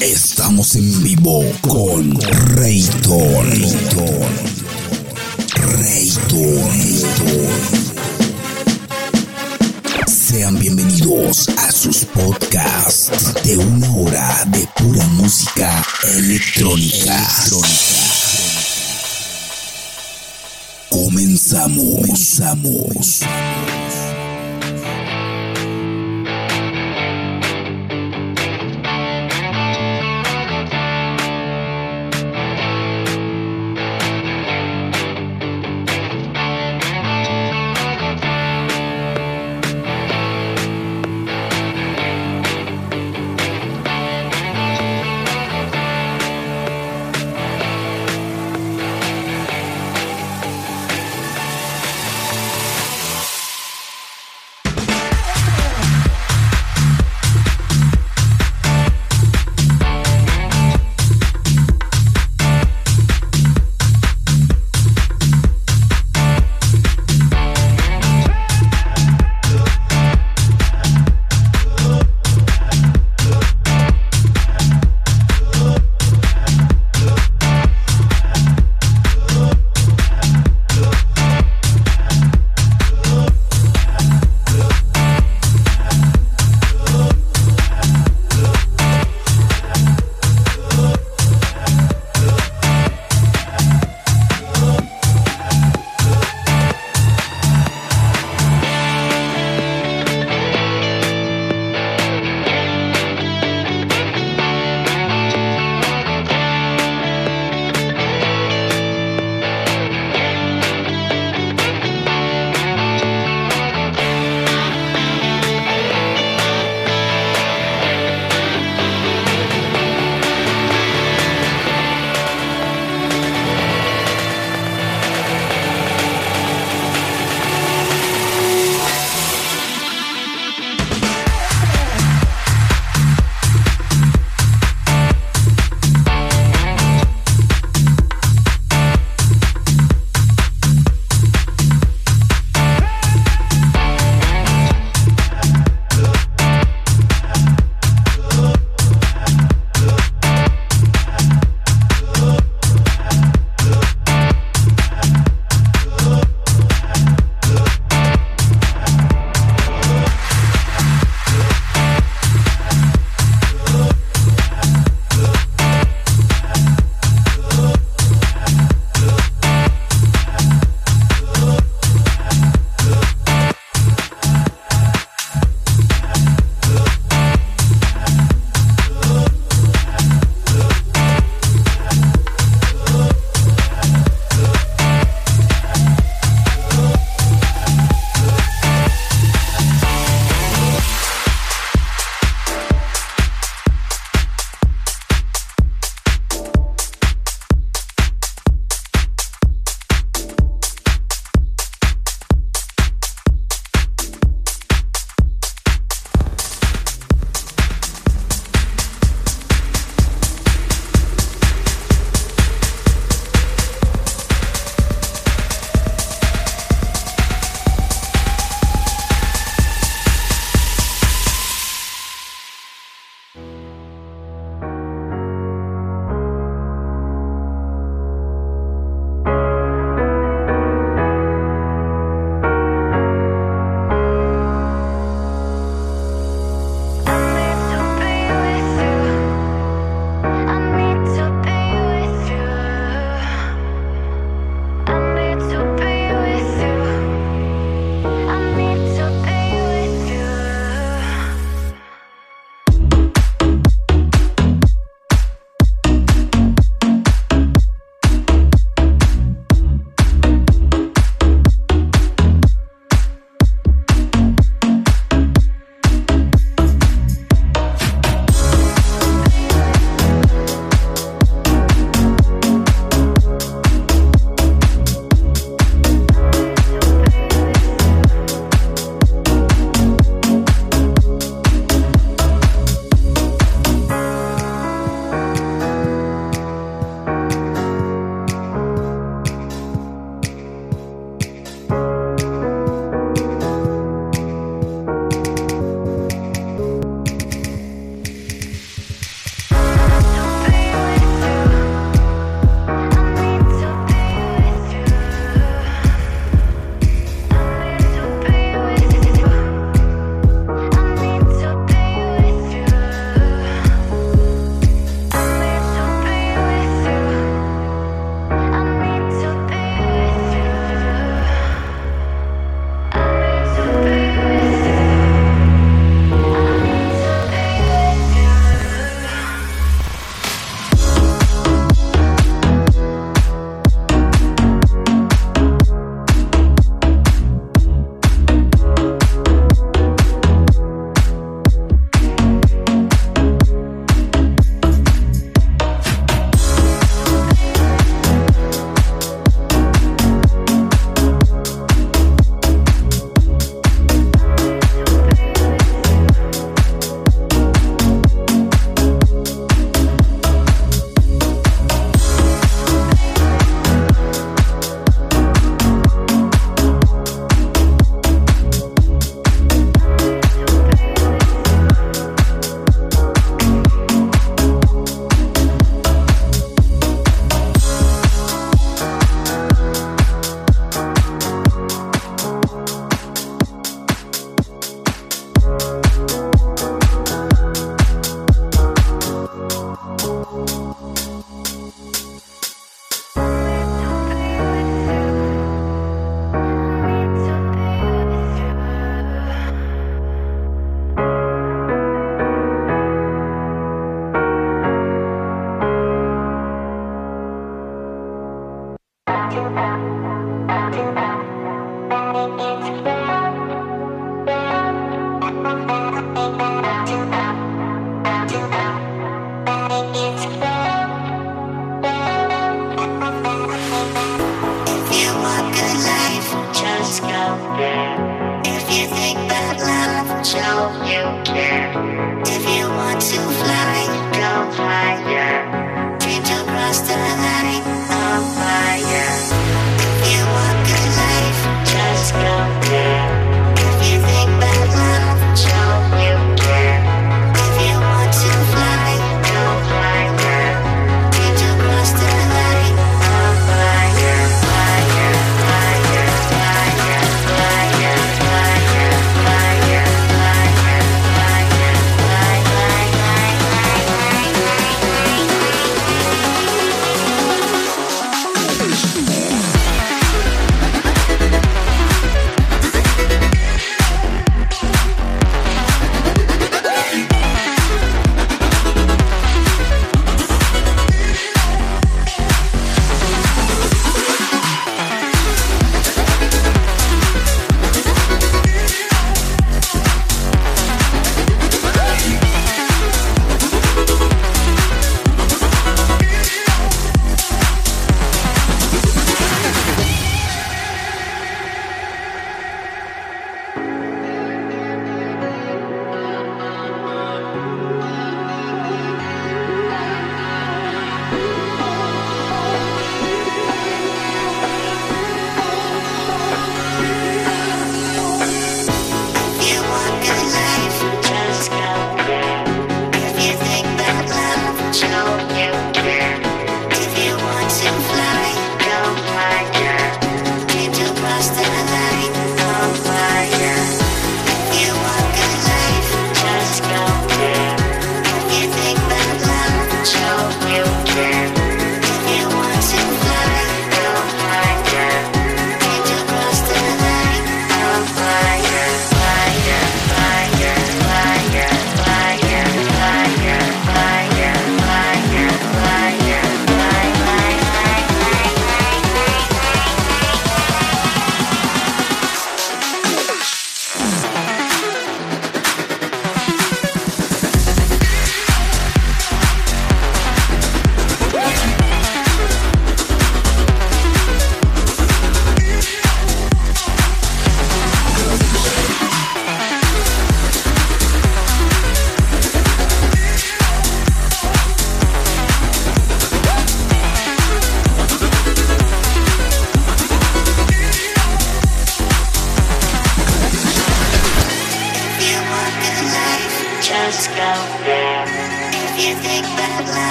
estamos en vivo con Rayton. Rayton. Sean bienvenidos a sus podcasts de una hora de pura música electrónica. Comenzamos. Comenzamos.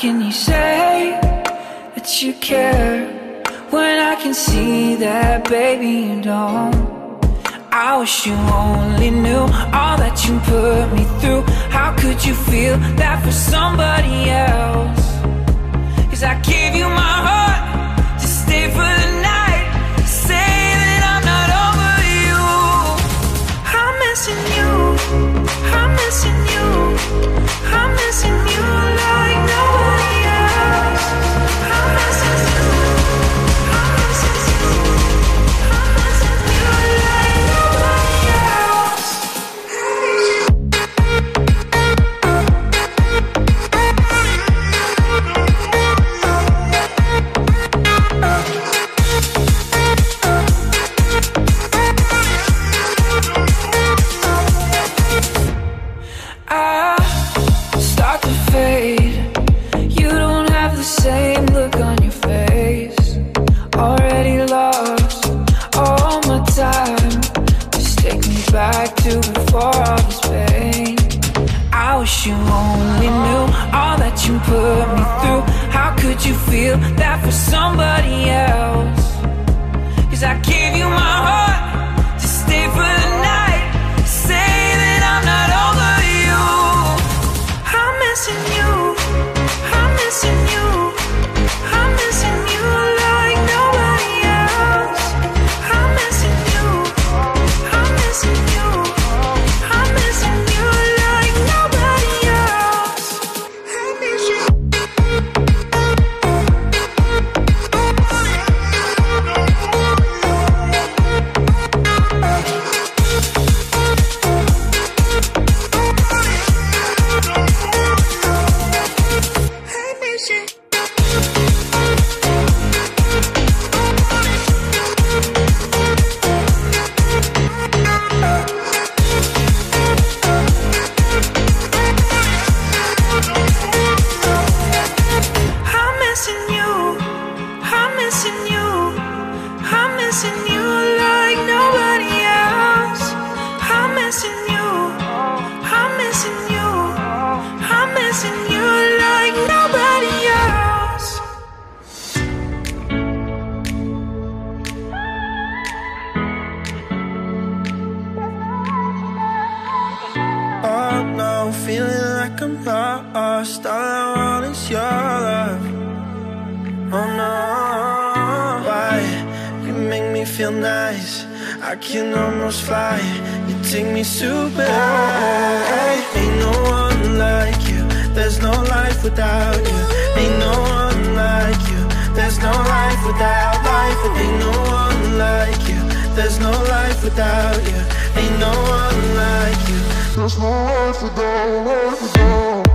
can you say that you care when I can see that, baby, you don't? I wish you only knew all that you put me through. How could you feel that for somebody else? Cause I can't. feel that for somebody else. Cause I can't without life and ain't no one like you. There's no life without you. Ain't no one like you. There's no life without, life without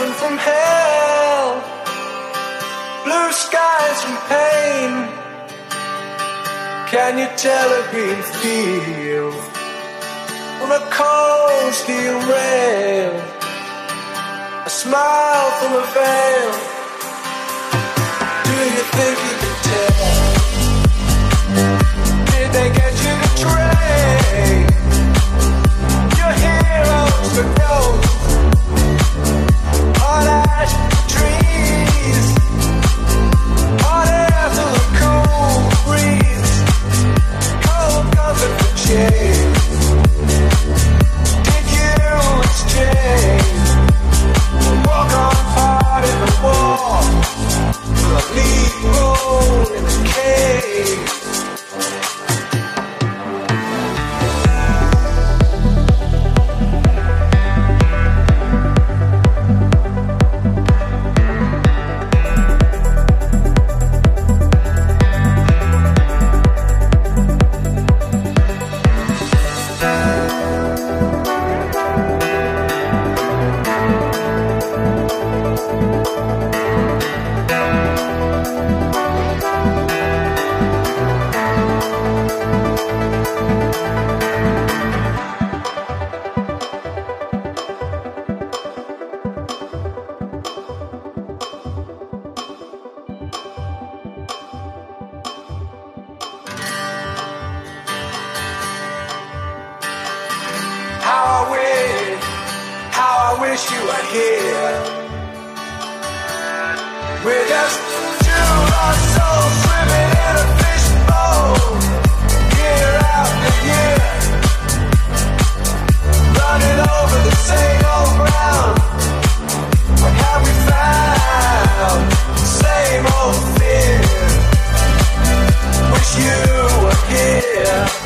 heaven from hell, blue skies from pain. Can you tell a green field from a cold steel rail? A smile from a veil. Do you think you can tell? Did they get you to trade your heroes for ghosts? Comfort wish you were here. We're just two lost souls swimming in a fishbowl. Year after year, running over the same old ground. What have we found? Same old fear. Wish you were here.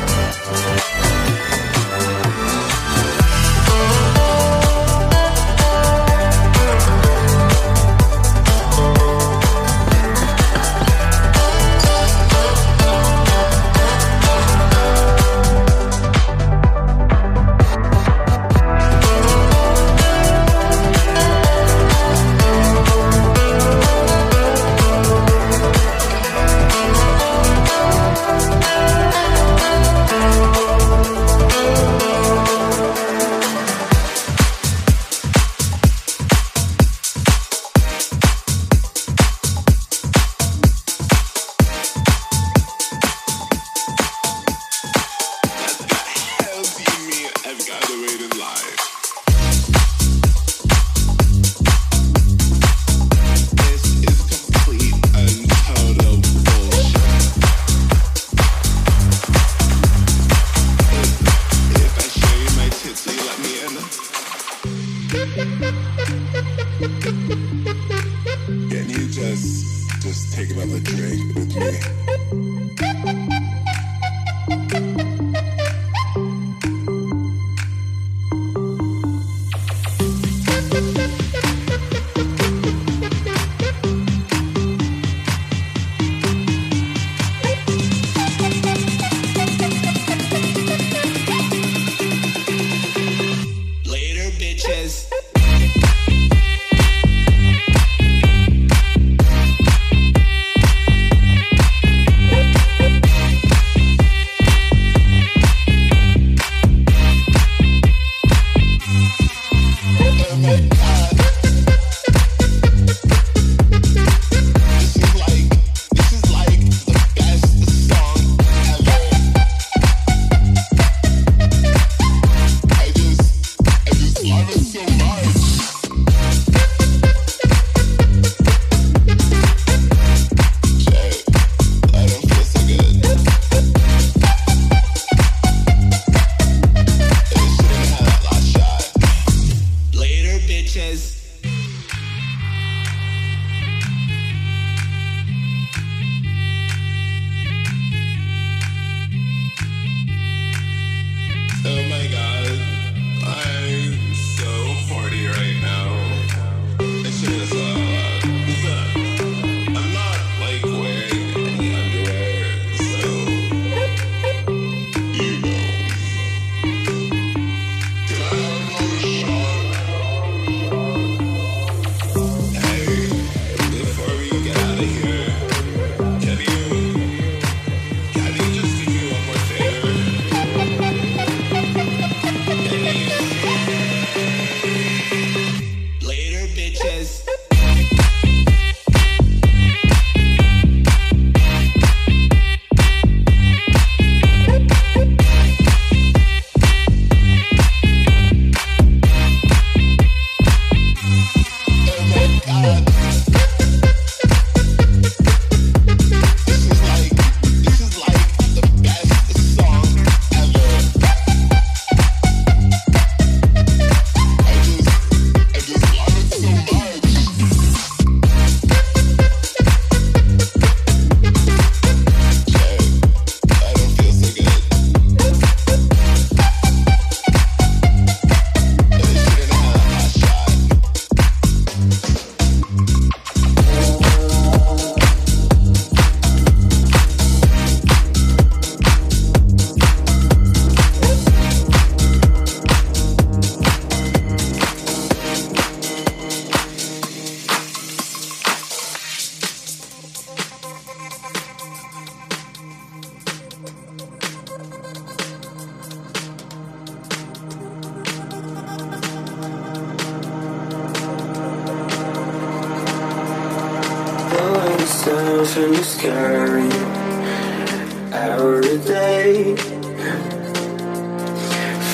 Just take another drink with me. away.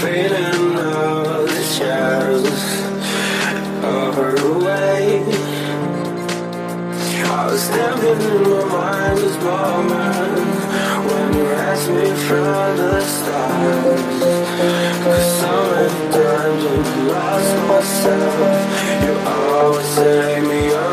Feeling all the shadows of her away. I was stamping in my mind was bombing when you asked me from the stars. Cause so many times I've lost myself. You always take me on.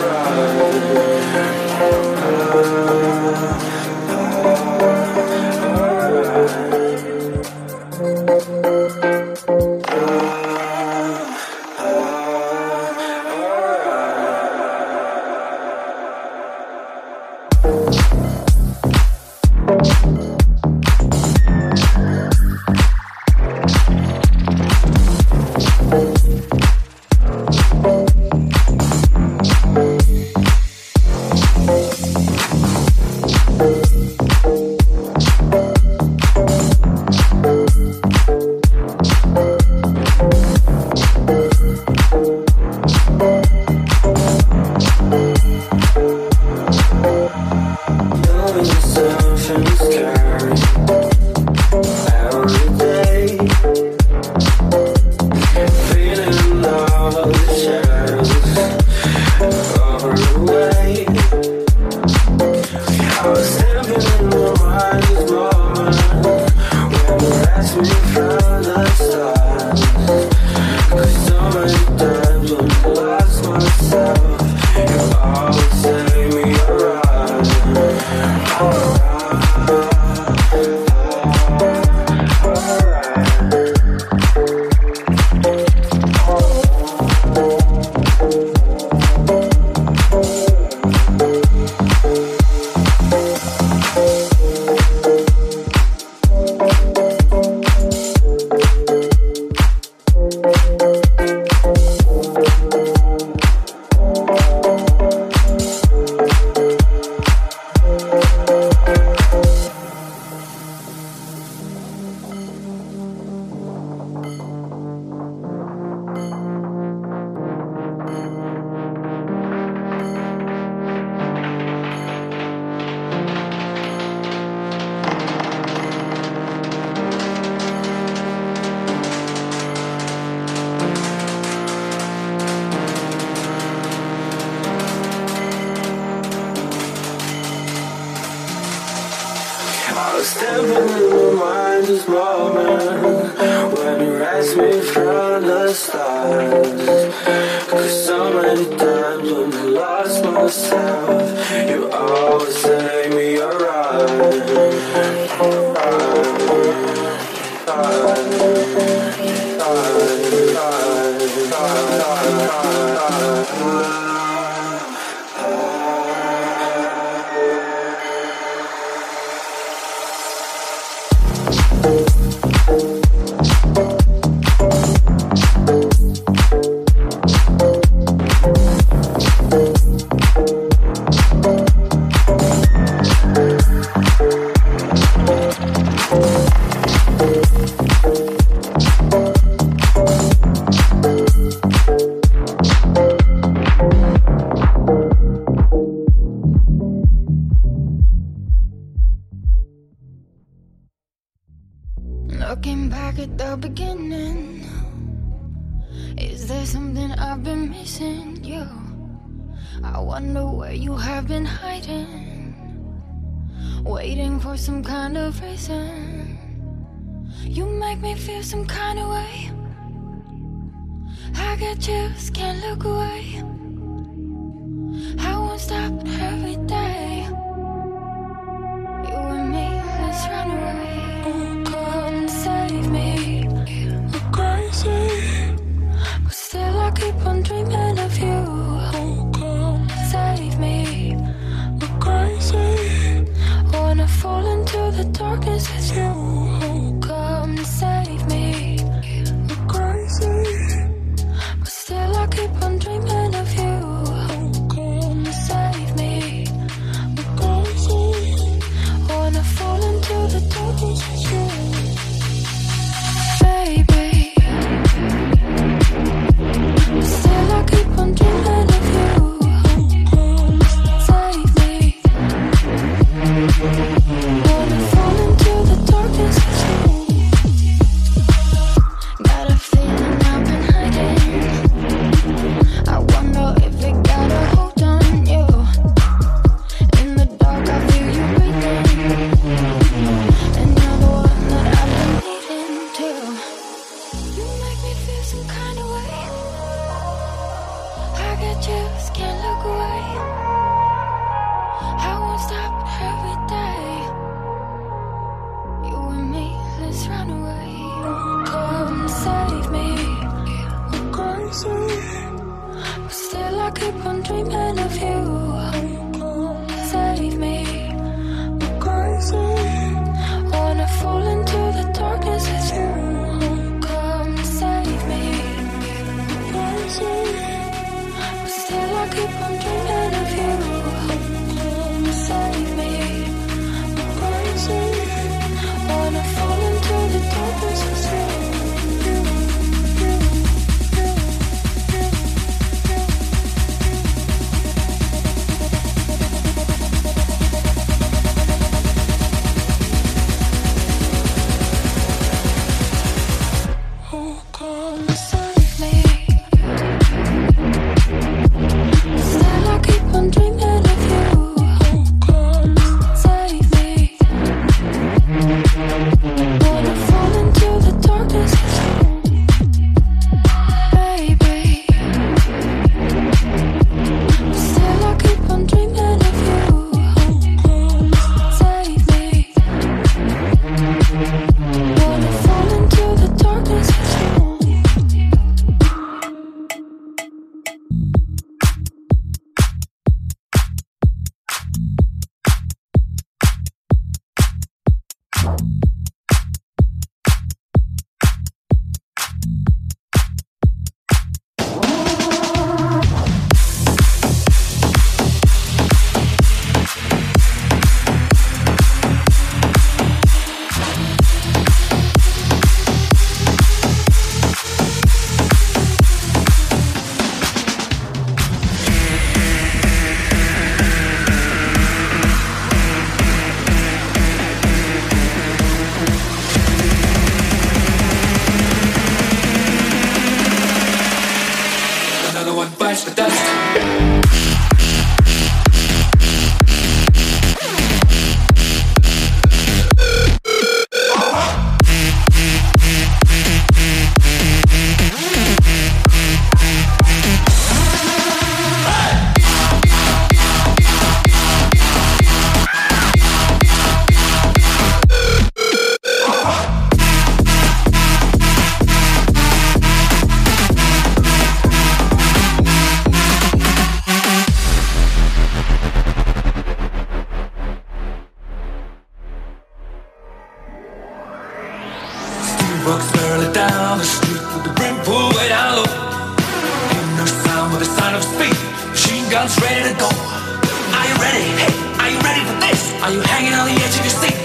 Rocks barely down the street with the brim pulled way down low. Ain't no sound but a sign of speed. Machine guns ready to go. Are you ready? Hey, are you ready for this? Are you hanging on the edge of your seat?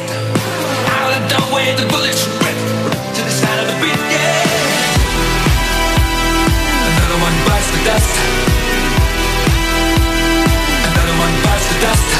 Out of the doorway, the bullets rip, rip to the side of the beat. Yeah. Another one bites the dust. Another one bites the dust.